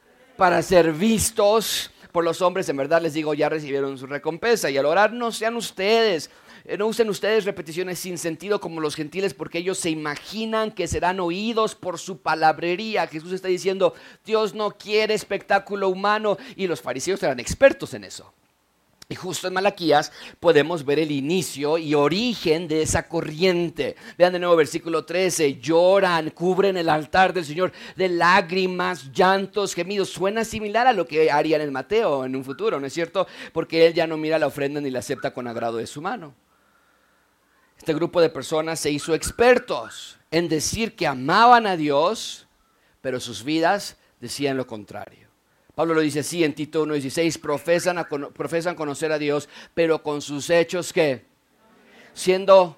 [SPEAKER 1] Para ser vistos por los hombres, en verdad les digo, ya recibieron su recompensa. Y al orar no sean ustedes, eh, no usen ustedes repeticiones sin sentido como los gentiles, porque ellos se imaginan que serán oídos por su palabrería. Jesús está diciendo, Dios no quiere espectáculo humano y los fariseos eran expertos en eso. Y justo en Malaquías podemos ver el inicio y origen de esa corriente. Vean de nuevo versículo 13, lloran, cubren el altar del Señor de lágrimas, llantos, gemidos. Suena similar a lo que harían en Mateo en un futuro, ¿no es cierto? Porque Él ya no mira la ofrenda ni la acepta con agrado de su mano. Este grupo de personas se hizo expertos en decir que amaban a Dios, pero sus vidas decían lo contrario. Pablo lo dice así en Tito 1.16, profesan, profesan conocer a Dios, pero con sus hechos que siendo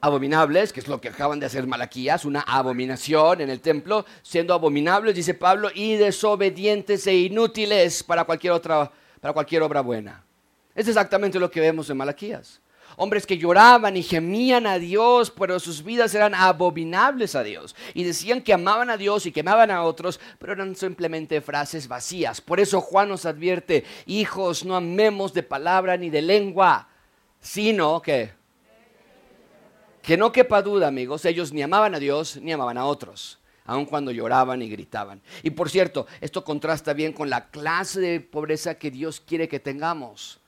[SPEAKER 1] abominables, que es lo que acaban de hacer Malaquías, una abominación en el templo, siendo abominables, dice Pablo, y desobedientes e inútiles para cualquier otra, para cualquier obra buena. Es exactamente lo que vemos en Malaquías. Hombres que lloraban y gemían a Dios, pero sus vidas eran abominables a Dios. Y decían que amaban a Dios y que amaban a otros, pero eran simplemente frases vacías. Por eso Juan nos advierte, hijos, no amemos de palabra ni de lengua, sino que que no quepa duda, amigos, ellos ni amaban a Dios ni amaban a otros, aun cuando lloraban y gritaban. Y por cierto, esto contrasta bien con la clase de pobreza que Dios quiere que tengamos.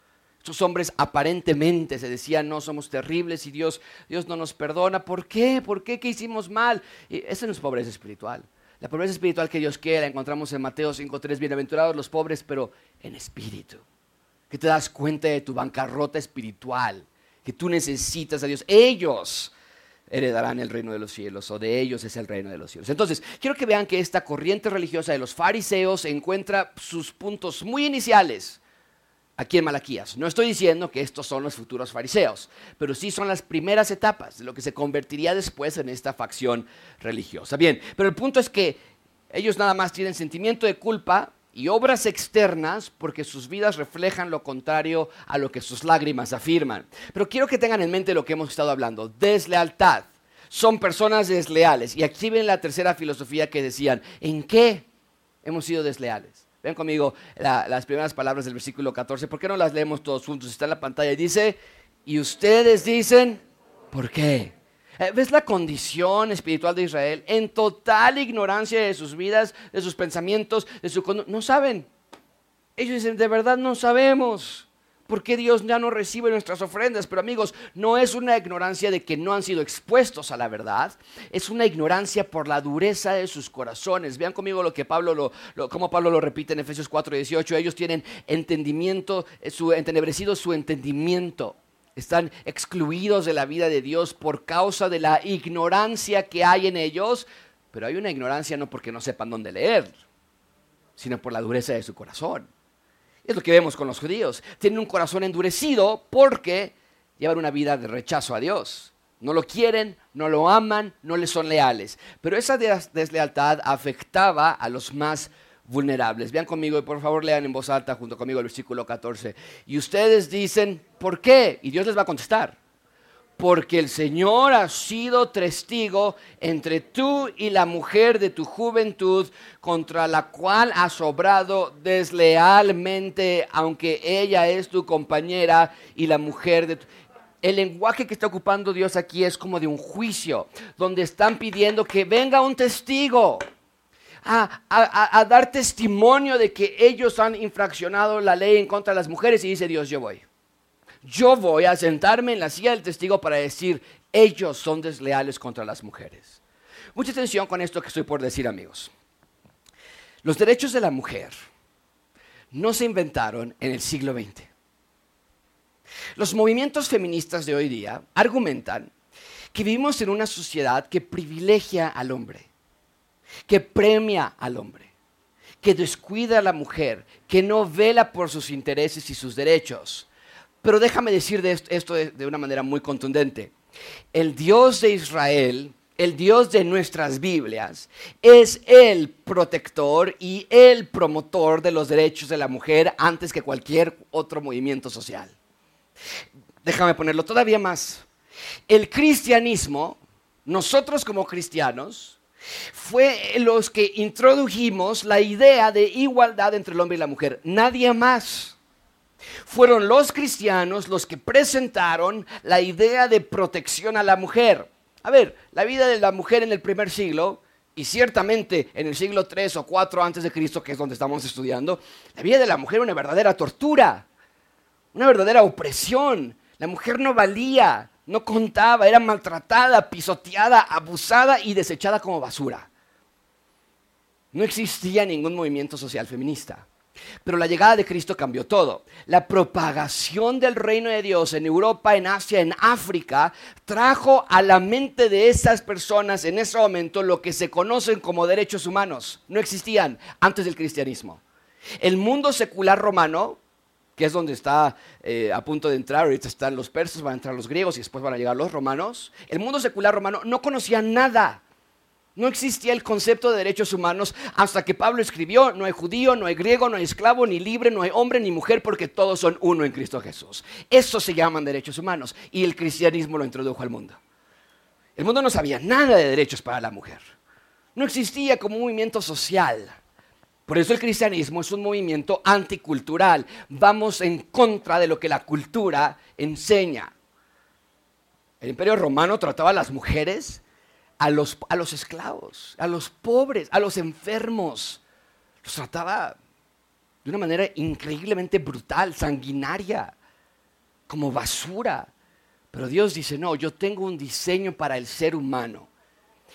[SPEAKER 1] Estos hombres aparentemente se decían, no, somos terribles y Dios, Dios no nos perdona. ¿Por qué? ¿Por qué? ¿Qué hicimos mal? Y esa no es pobreza espiritual. La pobreza espiritual que Dios quiere la encontramos en Mateo 5.3, bienaventurados los pobres, pero en espíritu. Que te das cuenta de tu bancarrota espiritual que tú necesitas a Dios. Ellos heredarán el reino de los cielos, o de ellos es el reino de los cielos. Entonces, quiero que vean que esta corriente religiosa de los fariseos encuentra sus puntos muy iniciales aquí en Malaquías. No estoy diciendo que estos son los futuros fariseos, pero sí son las primeras etapas de lo que se convertiría después en esta facción religiosa. Bien, pero el punto es que ellos nada más tienen sentimiento de culpa y obras externas porque sus vidas reflejan lo contrario a lo que sus lágrimas afirman. Pero quiero que tengan en mente lo que hemos estado hablando, deslealtad. Son personas desleales. Y aquí ven la tercera filosofía que decían, ¿en qué hemos sido desleales? Ven conmigo las primeras palabras del versículo 14. ¿Por qué no las leemos todos juntos? Está en la pantalla. y Dice, y ustedes dicen, ¿por qué? Eh, ¿Ves la condición espiritual de Israel? En total ignorancia de sus vidas, de sus pensamientos, de su No saben. Ellos dicen, de verdad no sabemos. ¿Por qué Dios ya no recibe nuestras ofrendas? Pero amigos, no es una ignorancia de que no han sido expuestos a la verdad, es una ignorancia por la dureza de sus corazones. Vean conmigo lo que Pablo lo, como Pablo lo repite en Efesios 4, 18. Ellos tienen entendimiento, eh, su entenebrecido su entendimiento están excluidos de la vida de Dios por causa de la ignorancia que hay en ellos, pero hay una ignorancia no porque no sepan dónde leer, sino por la dureza de su corazón. Es lo que vemos con los judíos. Tienen un corazón endurecido porque llevan una vida de rechazo a Dios. No lo quieren, no lo aman, no le son leales. Pero esa deslealtad afectaba a los más vulnerables. Vean conmigo y por favor lean en voz alta junto conmigo el versículo 14. Y ustedes dicen, ¿por qué? Y Dios les va a contestar. Porque el Señor ha sido testigo entre tú y la mujer de tu juventud, contra la cual has obrado deslealmente, aunque ella es tu compañera y la mujer de tu el lenguaje que está ocupando Dios aquí es como de un juicio, donde están pidiendo que venga un testigo a, dar testimonio de que ellos han infraccionado la ley en contra de las mujeres y dice Dios, yo voy. Yo voy a sentarme en la silla del testigo para decir, ellos son desleales contra las mujeres. Mucha atención con esto que estoy por decir, amigos. Los derechos de la mujer no se inventaron en el siglo XX. Los movimientos feministas de hoy día argumentan que vivimos en una sociedad que privilegia al hombre que premia al hombre, que descuida a la mujer, que no vela por sus intereses y sus derechos. Pero déjame decir esto de una manera muy contundente. El Dios de Israel, el Dios de nuestras Biblias, es el protector y el promotor de los derechos de la mujer antes que cualquier otro movimiento social. Déjame ponerlo todavía más. El cristianismo, nosotros como cristianos, fue los que introdujimos la idea de igualdad entre el hombre y la mujer. Nadie más. Fueron los cristianos los que presentaron la idea de protección a la mujer. A ver, la vida de la mujer en el primer siglo, y ciertamente en el siglo 3 o 4 antes de Cristo, que es donde estamos estudiando, la vida de la mujer era una verdadera tortura, una verdadera opresión. La mujer no valía, no contaba, era maltratada, pisoteada, abusada y desechada como basura. No existía ningún movimiento social feminista. Pero la llegada de Cristo cambió todo. La propagación del reino de Dios en Europa, en Asia, en África, trajo a la mente de esas personas en ese momento lo que se conocen como derechos humanos. No existían antes del cristianismo. El mundo secular romano que es donde está eh, a punto de entrar, ahorita están los persas, van a entrar los griegos y después van a llegar los romanos, el mundo secular romano no conocía nada. No existía el concepto de derechos humanos hasta que Pablo escribió, no hay judío, no hay griego, no hay esclavo, ni libre, no hay hombre, ni mujer, porque todos son uno en Cristo Jesús. Eso se llaman derechos humanos y el cristianismo lo introdujo al mundo. El mundo no sabía nada de derechos para la mujer. No existía como un movimiento social. Por eso el cristianismo es un movimiento anticultural. Vamos en contra de lo que la cultura enseña. El imperio romano trataba a las mujeres, a los, a los esclavos, a los pobres, a los enfermos. Los trataba de una manera increíblemente brutal, sanguinaria, como basura. Pero Dios dice, no, yo tengo un diseño para el ser humano.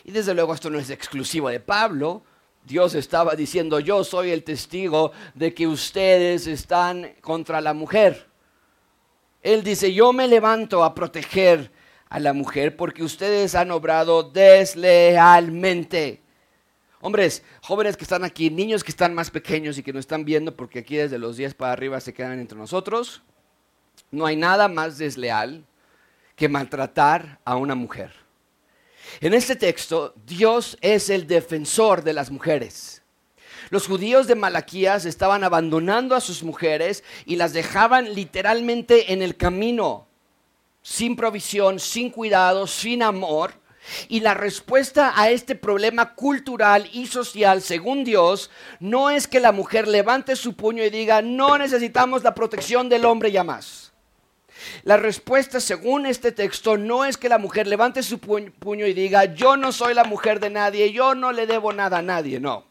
[SPEAKER 1] Y desde luego esto no es exclusivo de Pablo. Dios estaba diciendo, yo soy el testigo de que ustedes están contra la mujer. Él dice, yo me levanto a proteger a la mujer porque ustedes han obrado deslealmente. Hombres, jóvenes que están aquí, niños que están más pequeños y que no están viendo porque aquí desde los 10 para arriba se quedan entre nosotros, no hay nada más desleal que maltratar a una mujer. En este texto, Dios es el defensor de las mujeres. Los judíos de Malaquías estaban abandonando a sus mujeres y las dejaban literalmente en el camino, sin provisión, sin cuidado, sin amor. Y la respuesta a este problema cultural y social, según Dios, no es que la mujer levante su puño y diga, no necesitamos la protección del hombre ya más. La respuesta, según este texto, no es que la mujer levante su puño y diga, yo no soy la mujer de nadie, yo no le debo nada a nadie, no.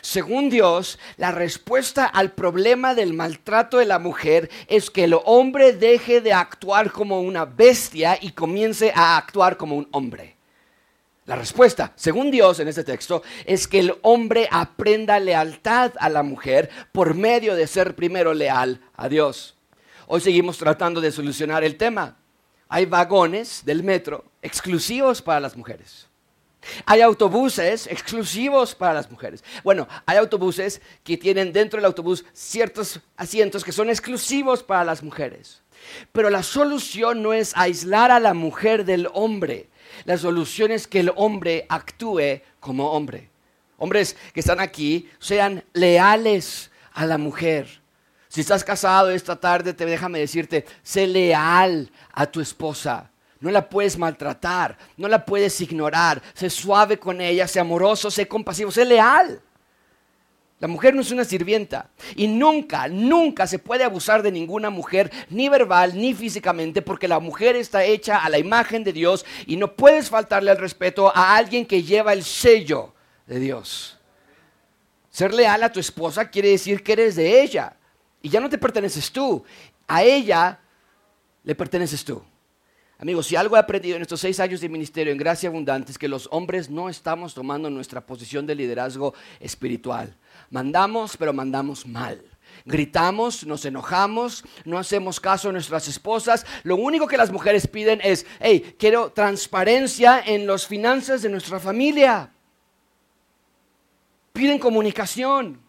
[SPEAKER 1] Según Dios, la respuesta al problema del maltrato de la mujer es que el hombre deje de actuar como una bestia y comience a actuar como un hombre. La respuesta, según Dios en este texto, es que el hombre aprenda lealtad a la mujer por medio de ser primero leal a Dios. Hoy seguimos tratando de solucionar el tema. Hay vagones del metro exclusivos para las mujeres. Hay autobuses exclusivos para las mujeres. Bueno, hay autobuses que tienen dentro del autobús ciertos asientos que son exclusivos para las mujeres. Pero la solución no es aislar a la mujer del hombre. La solución es que el hombre actúe como hombre. Hombres que están aquí sean leales a la mujer si estás casado esta tarde, te déjame decirte, sé leal a tu esposa. No la puedes maltratar, no la puedes ignorar. Sé suave con ella, sé amoroso, sé compasivo, sé leal. La mujer no es una sirvienta y nunca, nunca se puede abusar de ninguna mujer, ni verbal ni físicamente, porque la mujer está hecha a la imagen de Dios y no puedes faltarle al respeto a alguien que lleva el sello de Dios. Ser leal a tu esposa quiere decir que eres de ella. Y ya no te perteneces tú, a ella le perteneces tú. Amigos, si algo he aprendido en estos seis años de ministerio en Gracia Abundante es que los hombres no estamos tomando nuestra posición de liderazgo espiritual. Mandamos, pero mandamos mal. Gritamos, nos enojamos, no hacemos caso a nuestras esposas. Lo único que las mujeres piden es, hey, quiero transparencia en las finanzas de nuestra familia. Piden comunicación.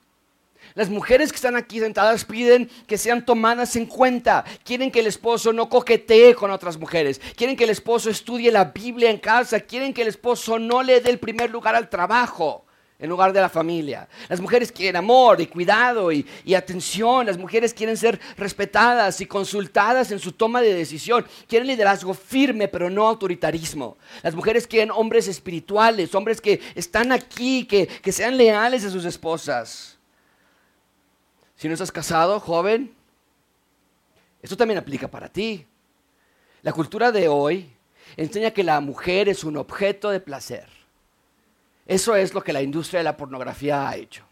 [SPEAKER 1] Las mujeres que están aquí sentadas piden que sean tomadas en cuenta. Quieren que el esposo no coquetee con otras mujeres. Quieren que el esposo estudie la Biblia en casa. Quieren que el esposo no le dé el primer lugar al trabajo en lugar de la familia. Las mujeres quieren amor y cuidado y, atención. Las mujeres quieren ser respetadas y consultadas en su toma de decisión. Quieren liderazgo firme, pero no autoritarismo. Las mujeres quieren hombres espirituales, hombres que están aquí, que, que sean leales a sus esposas. Si no estás casado, joven, esto también aplica para ti. La cultura de hoy enseña que la mujer es un objeto de placer. Eso es lo que la industria de la pornografía ha hecho.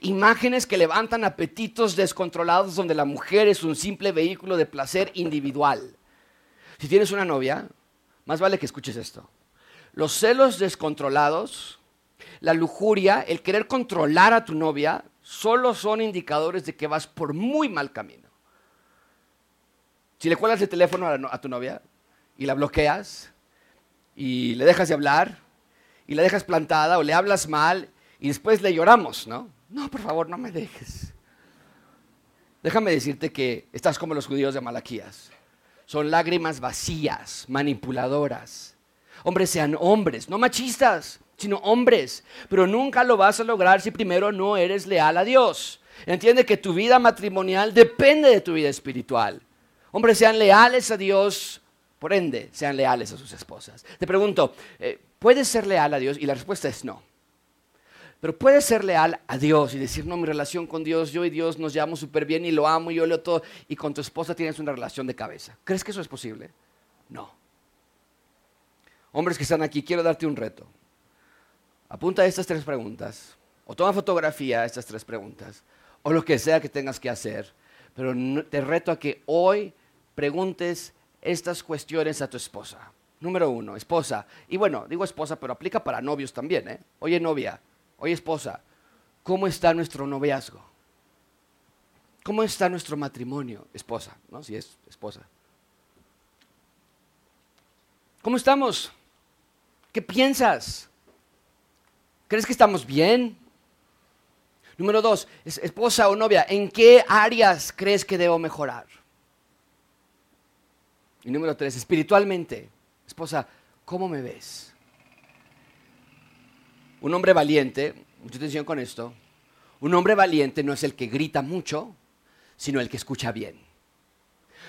[SPEAKER 1] Imágenes que levantan apetitos descontrolados donde la mujer es un simple vehículo de placer individual. Si tienes una novia, más vale que escuches esto. Los celos descontrolados, la lujuria, el querer controlar a tu novia, solo son indicadores de que vas por muy mal camino. Si le cuelgas el teléfono a, tu novia y la bloqueas y le dejas de hablar y la dejas plantada o le hablas mal y después le lloramos, ¿no? No, por favor, no me dejes. déjame decirte que estás como los judíos de Malaquías. Son lágrimas vacías, manipuladoras. Hombres sean hombres, no machistas, sino hombres. Pero nunca lo vas a lograr si primero no eres leal a Dios. Entiende que tu vida matrimonial depende de tu vida espiritual. Hombres sean leales a Dios, por ende, sean leales a sus esposas. Te pregunto, eh, ¿puedes ser leal a Dios? Y la respuesta es no. Pero puedes ser leal a Dios y decir, no, mi relación con Dios, yo y Dios nos llevamos súper bien y lo amo y yo leo todo, y con tu esposa tienes una relación de cabeza. ¿Crees que eso es posible? No. Hombres que están aquí, quiero darte un reto. Apunta estas tres preguntas, o toma fotografía de estas tres preguntas, o lo que sea que tengas que hacer, pero te reto a que hoy preguntes estas cuestiones a tu esposa. Número uno, esposa. Y bueno, digo esposa, pero aplica para novios también. ¿eh? Oye, novia, Oye, esposa, ¿cómo está nuestro noviazgo? ¿Cómo está nuestro matrimonio? Esposa, ¿no? Si es esposa. ¿Cómo estamos? ¿Qué piensas? ¿Crees que estamos bien? Número dos, esposa o novia, ¿en qué áreas crees que debo mejorar? Y número tres, espiritualmente, esposa, ¿cómo me ves? Un hombre valiente, mucha atención con esto, un hombre valiente no es el que grita mucho, sino el que escucha bien.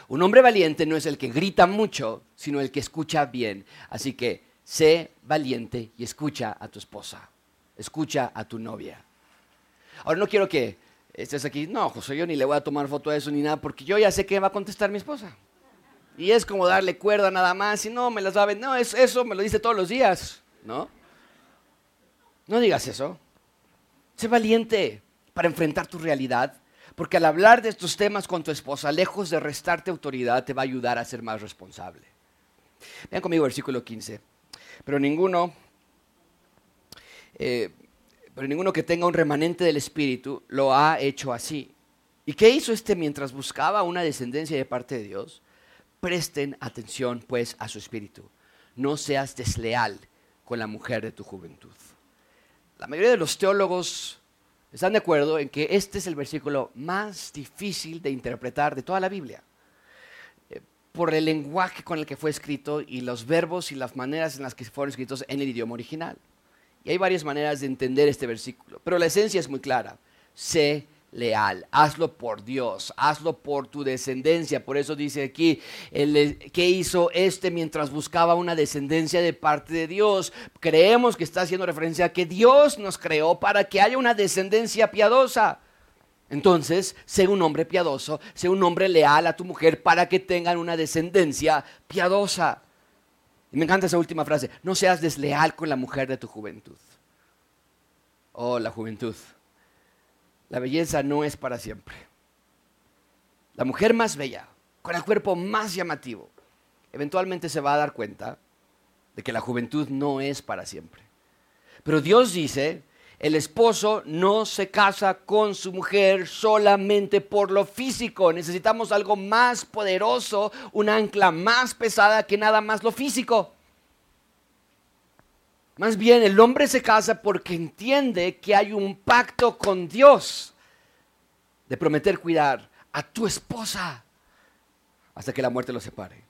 [SPEAKER 1] Un hombre valiente no es el que grita mucho, sino el que escucha bien. Así que sé valiente y escucha a tu esposa, escucha a tu novia. Ahora no quiero que estés aquí, no, José, yo ni le voy a tomar foto a eso ni nada, porque yo ya sé que va a contestar mi esposa. Y es como darle cuerda nada más, y no, me las va a ver, no, es, eso me lo dice todos los días, ¿no? No digas eso. Sé valiente para enfrentar tu realidad, porque al hablar de estos temas con tu esposa, lejos de restarte autoridad, te va a ayudar a ser más responsable. Vean conmigo versículo 15. Pero ninguno, eh, pero ninguno que tenga un remanente del Espíritu lo ha hecho así. ¿Y qué hizo este mientras buscaba una descendencia de parte de Dios? Presten atención pues a su espíritu. No seas desleal con la mujer de tu juventud. La mayoría de los teólogos están de acuerdo en que este es el versículo más difícil de interpretar de toda la Biblia, eh, por el lenguaje con el que fue escrito y los verbos y las maneras en las que fueron escritos en el idioma original. Y hay varias maneras de entender este versículo, pero la esencia es muy clara. Sé leal, hazlo por Dios, hazlo por tu descendencia. Por eso dice aquí, ¿qué hizo este mientras buscaba una descendencia de parte de Dios? Creemos que está haciendo referencia a que Dios nos creó para que haya una descendencia piadosa. Entonces, sé un hombre piadoso, sé un hombre leal a tu mujer para que tengan una descendencia piadosa. Y me encanta esa última frase, no seas desleal con la mujer de tu juventud. Oh, la juventud la belleza no es para siempre. La mujer más bella, con el cuerpo más llamativo, eventualmente se va a dar cuenta de que la juventud no es para siempre. Pero Dios dice, el esposo no se casa con su mujer solamente por lo físico. Necesitamos algo más poderoso, un ancla más pesada que nada más lo físico. Más bien, el hombre se casa porque entiende que hay un pacto con Dios de prometer cuidar a tu esposa hasta que la muerte los separe.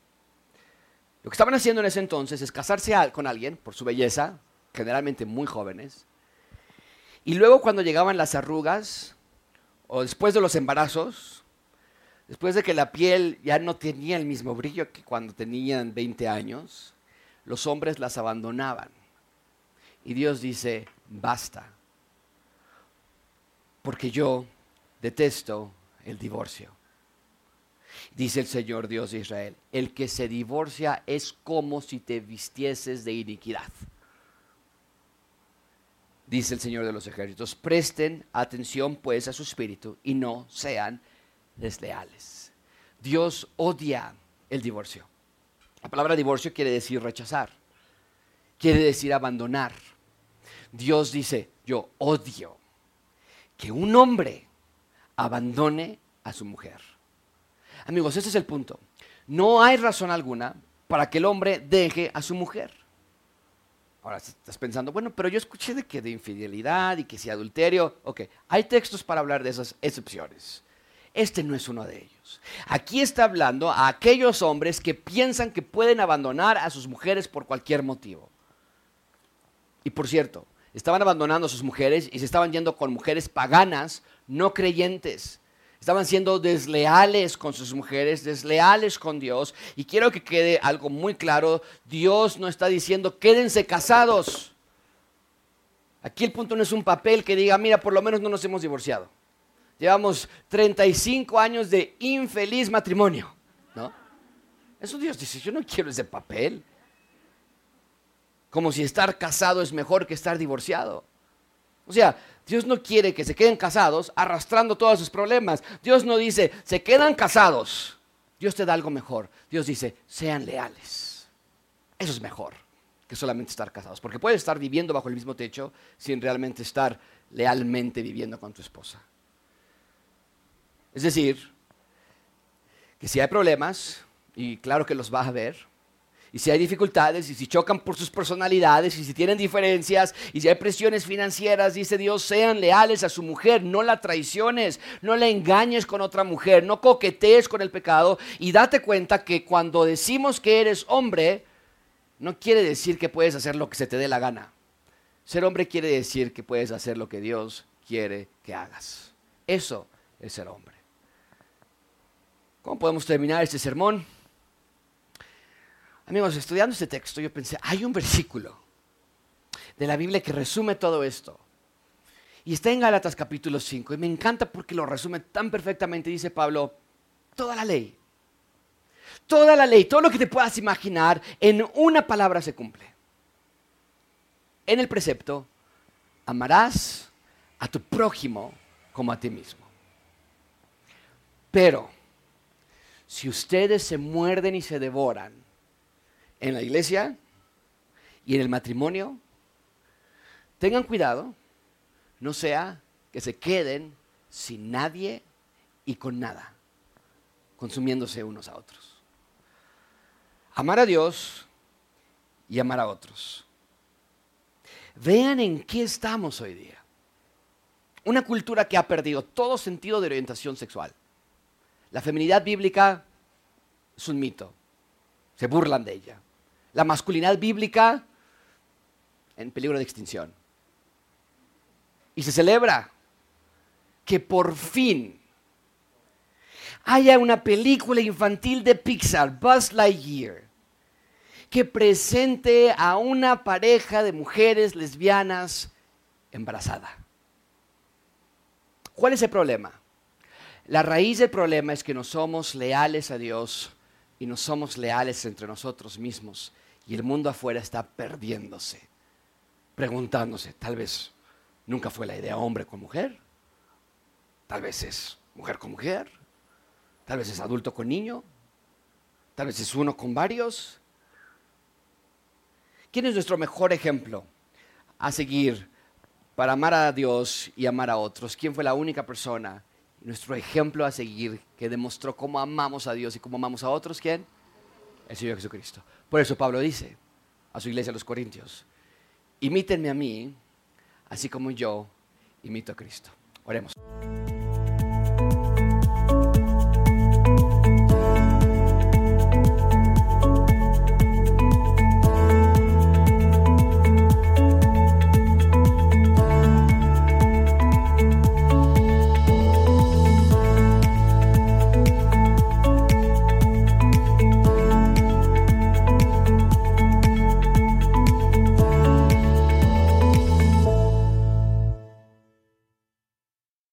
[SPEAKER 1] Lo que estaban haciendo en ese entonces es casarse con alguien por su belleza, generalmente muy jóvenes, y luego cuando llegaban las arrugas, o después de los embarazos, después de que la piel ya no tenía el mismo brillo que cuando tenían 20 años, los hombres las abandonaban. Y Dios dice, basta, porque yo detesto el divorcio. Dice el Señor Dios de Israel, el que se divorcia es como si te vistieses de iniquidad. Dice el Señor de los ejércitos, presten atención pues a su espíritu y no sean desleales. Dios odia el divorcio. La palabra divorcio quiere decir rechazar, quiere decir abandonar. Dios dice, yo odio que un hombre abandone a su mujer. Amigos, ese es el punto. No hay razón alguna para que el hombre deje a su mujer. Ahora estás pensando, bueno, pero yo escuché de que de infidelidad y que si adulterio, ok, hay textos para hablar de esas excepciones. Este no es uno de ellos. Aquí está hablando a aquellos hombres que piensan que pueden abandonar a sus mujeres por cualquier motivo. Y por cierto, estaban abandonando a sus mujeres y se estaban yendo con mujeres paganas, no creyentes. Estaban siendo desleales con sus mujeres, desleales con Dios. Y quiero que quede algo muy claro, Dios no está diciendo quédense casados. Aquí el punto no es un papel que diga, mira, por lo menos no nos hemos divorciado. Llevamos 35 años de infeliz matrimonio. ¿no? Eso Dios dice, yo no quiero ese papel. Como si estar casado es mejor que estar divorciado. O sea, Dios no quiere que se queden casados arrastrando todos sus problemas. Dios no dice, se quedan casados. Dios te da algo mejor. Dios dice, sean leales. Eso es mejor que solamente estar casados. Porque puedes estar viviendo bajo el mismo techo sin realmente estar lealmente viviendo con tu esposa. Es decir, que si hay problemas, y claro que los vas a ver, y si hay dificultades, y si chocan por sus personalidades, y si tienen diferencias, y si hay presiones financieras, dice Dios, sean leales a su mujer, no la traiciones, no la engañes con otra mujer, no coquetees con el pecado, y date cuenta que cuando decimos que eres hombre, no quiere decir que puedes hacer lo que se te dé la gana. Ser hombre quiere decir que puedes hacer lo que Dios quiere que hagas. Eso es ser hombre. ¿Cómo podemos terminar este sermón? Amigos, estudiando este texto yo pensé, hay un versículo de la Biblia que resume todo esto. Y está en Gálatas capítulo 5 y me encanta porque lo resume tan perfectamente. Dice Pablo, toda la ley toda la ley, todo lo que te puedas imaginar, en una palabra se cumple. En el precepto, amarás a tu prójimo como a ti mismo. Pero, si ustedes se muerden y se devoran en la iglesia y en el matrimonio, tengan cuidado, no sea que se queden sin nadie y con nada, consumiéndose unos a otros amar a Dios y amar a otros. Vean en qué estamos hoy día. Una cultura que ha perdido todo sentido de orientación sexual. La feminidad bíblica es un mito. Se burlan de ella. La masculinidad bíblica en peligro de extinción. Y se celebra que por fin haya una película infantil de Pixar, Buzz Lightyear, que presente a una pareja de mujeres lesbianas embarazada. ¿Cuál es el problema? La raíz del problema es que no somos leales a Dios y no somos leales entre nosotros mismos y el mundo afuera está perdiéndose, preguntándose, tal vez nunca fue la idea hombre con mujer, tal vez es mujer con mujer, Tal vez es adulto con niño. Tal vez es uno con varios. ¿Quién es nuestro mejor ejemplo a seguir para amar a Dios y amar a otros? ¿Quién fue la única persona, nuestro ejemplo a seguir, que demostró cómo amamos a Dios y cómo amamos a otros? ¿Quién? El Señor Jesucristo. Por eso Pablo dice a su iglesia, a los Corintios, imítenme a mí, así como yo imito a Cristo. Oremos.